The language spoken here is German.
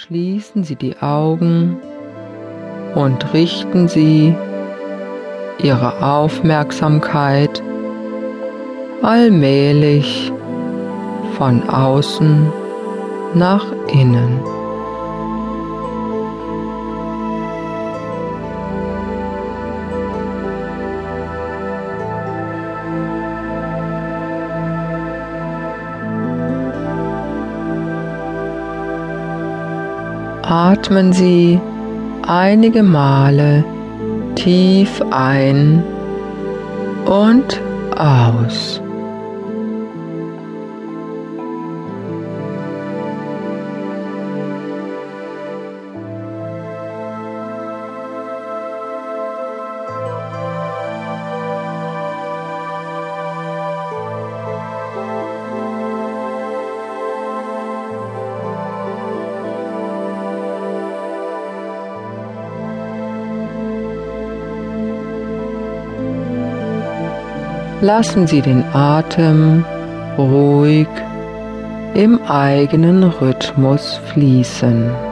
Schließen Sie die Augen und richten Sie Ihre Aufmerksamkeit allmählich von außen nach innen. Atmen Sie einige Male tief ein und aus. Lassen Sie den Atem ruhig im eigenen Rhythmus fließen.